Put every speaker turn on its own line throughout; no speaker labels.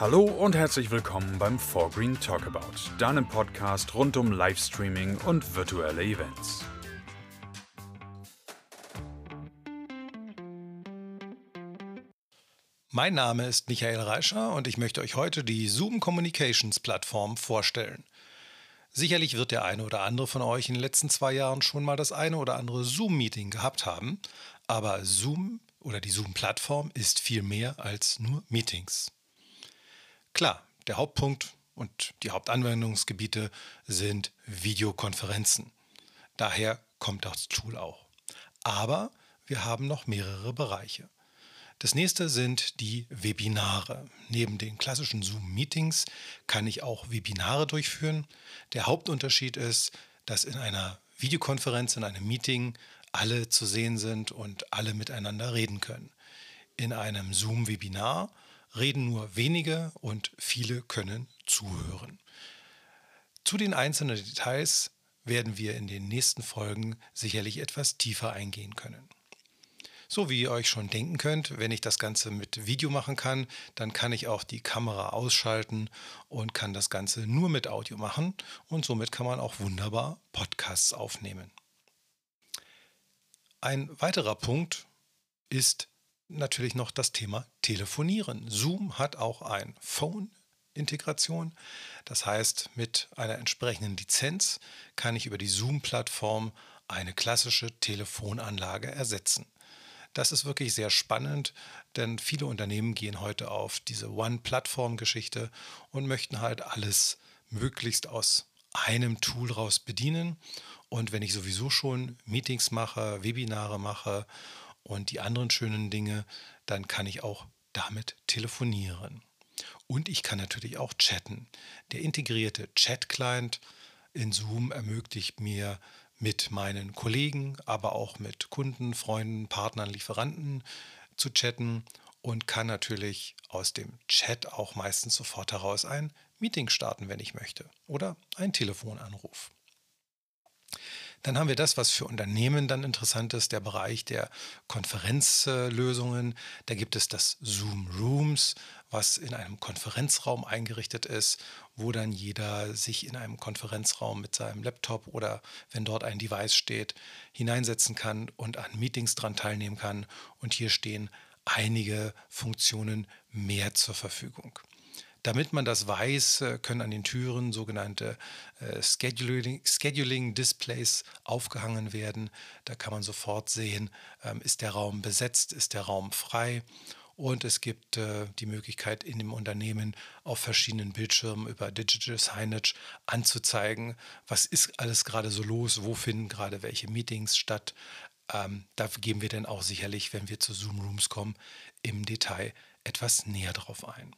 Hallo und herzlich willkommen beim Forgreen Talkabout, deinem Podcast rund um Livestreaming und virtuelle Events.
Mein Name ist Michael Reischer und ich möchte euch heute die Zoom Communications Plattform vorstellen. Sicherlich wird der eine oder andere von euch in den letzten zwei Jahren schon mal das eine oder andere Zoom-Meeting gehabt haben, aber Zoom oder die Zoom-Plattform ist viel mehr als nur Meetings. Klar, der Hauptpunkt und die Hauptanwendungsgebiete sind Videokonferenzen. Daher kommt das Tool auch. Aber wir haben noch mehrere Bereiche. Das nächste sind die Webinare. Neben den klassischen Zoom-Meetings kann ich auch Webinare durchführen. Der Hauptunterschied ist, dass in einer Videokonferenz, in einem Meeting alle zu sehen sind und alle miteinander reden können. In einem Zoom-Webinar reden nur wenige und viele können zuhören. Zu den einzelnen Details werden wir in den nächsten Folgen sicherlich etwas tiefer eingehen können. So wie ihr euch schon denken könnt, wenn ich das Ganze mit Video machen kann, dann kann ich auch die Kamera ausschalten und kann das Ganze nur mit Audio machen und somit kann man auch wunderbar Podcasts aufnehmen. Ein weiterer Punkt ist natürlich noch das Thema Telefonieren. Zoom hat auch ein Phone Integration. Das heißt, mit einer entsprechenden Lizenz kann ich über die Zoom-Plattform eine klassische Telefonanlage ersetzen. Das ist wirklich sehr spannend, denn viele Unternehmen gehen heute auf diese One-Plattform-Geschichte und möchten halt alles möglichst aus einem Tool raus bedienen. Und wenn ich sowieso schon Meetings mache, Webinare mache und die anderen schönen Dinge, dann kann ich auch damit telefonieren. Und ich kann natürlich auch chatten. Der integrierte Chat-Client in Zoom ermöglicht mir mit meinen Kollegen, aber auch mit Kunden, Freunden, Partnern, Lieferanten zu chatten und kann natürlich aus dem Chat auch meistens sofort heraus ein Meeting starten, wenn ich möchte, oder ein Telefonanruf. Dann haben wir das, was für Unternehmen dann interessant ist, der Bereich der Konferenzlösungen. Da gibt es das Zoom Rooms, was in einem Konferenzraum eingerichtet ist, wo dann jeder sich in einem Konferenzraum mit seinem Laptop oder wenn dort ein Device steht, hineinsetzen kann und an Meetings dran teilnehmen kann. Und hier stehen einige Funktionen mehr zur Verfügung. Damit man das weiß, äh, können an den Türen sogenannte äh, Scheduling, Scheduling, Displays aufgehangen werden. Da kann man sofort sehen, ähm, ist der Raum besetzt, ist der Raum frei. Und es gibt äh, die Möglichkeit, in dem Unternehmen auf verschiedenen Bildschirmen über Digital Signage anzuzeigen, was ist alles gerade so los, wo finden gerade welche Meetings statt. Ähm, da geben wir dann auch sicherlich, wenn wir zu Zoom Rooms kommen, im Detail etwas näher drauf ein.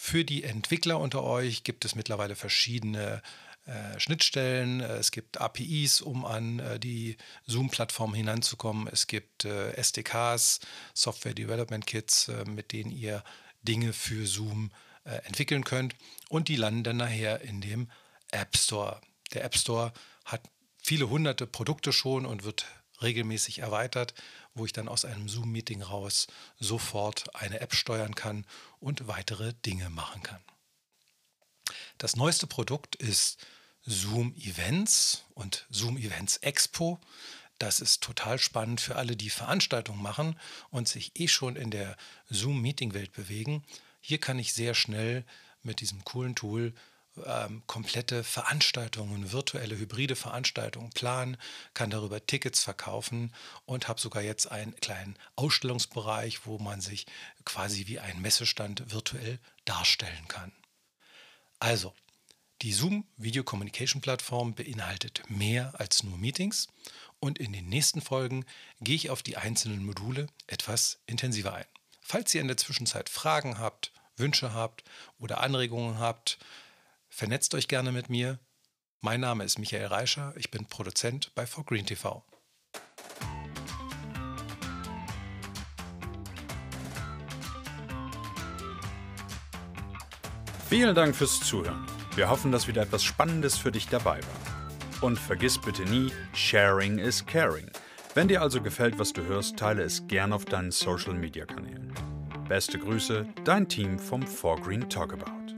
Für die Entwickler unter euch gibt es mittlerweile verschiedene äh, Schnittstellen. Es gibt APIs, um an äh, die Zoom-Plattform hinanzukommen. Es gibt äh, SDKs, Software Development Kits, äh, mit denen ihr Dinge für Zoom äh, entwickeln könnt. Und die landen dann nachher in dem App Store. Der App Store hat viele hunderte Produkte schon und wird regelmäßig erweitert, wo ich dann aus einem Zoom-Meeting raus sofort eine App steuern kann und weitere Dinge machen kann. Das neueste Produkt ist Zoom Events und Zoom Events Expo. Das ist total spannend für alle, die Veranstaltungen machen und sich eh schon in der Zoom-Meeting-Welt bewegen. Hier kann ich sehr schnell mit diesem coolen Tool ähm, komplette Veranstaltungen, virtuelle, hybride Veranstaltungen planen, kann darüber Tickets verkaufen und habe sogar jetzt einen kleinen Ausstellungsbereich, wo man sich quasi wie ein Messestand virtuell darstellen kann. Also, die Zoom Video Communication Plattform beinhaltet mehr als nur Meetings und in den nächsten Folgen gehe ich auf die einzelnen Module etwas intensiver ein. Falls ihr in der Zwischenzeit Fragen habt, Wünsche habt oder Anregungen habt, Vernetzt euch gerne mit mir. Mein Name ist Michael Reischer, ich bin Produzent bei Green TV.
Vielen Dank fürs Zuhören. Wir hoffen, dass wieder etwas Spannendes für dich dabei war. Und vergiss bitte nie, Sharing is Caring. Wenn dir also gefällt, was du hörst, teile es gern auf deinen Social Media Kanälen. Beste Grüße, dein Team vom 4Green Talkabout.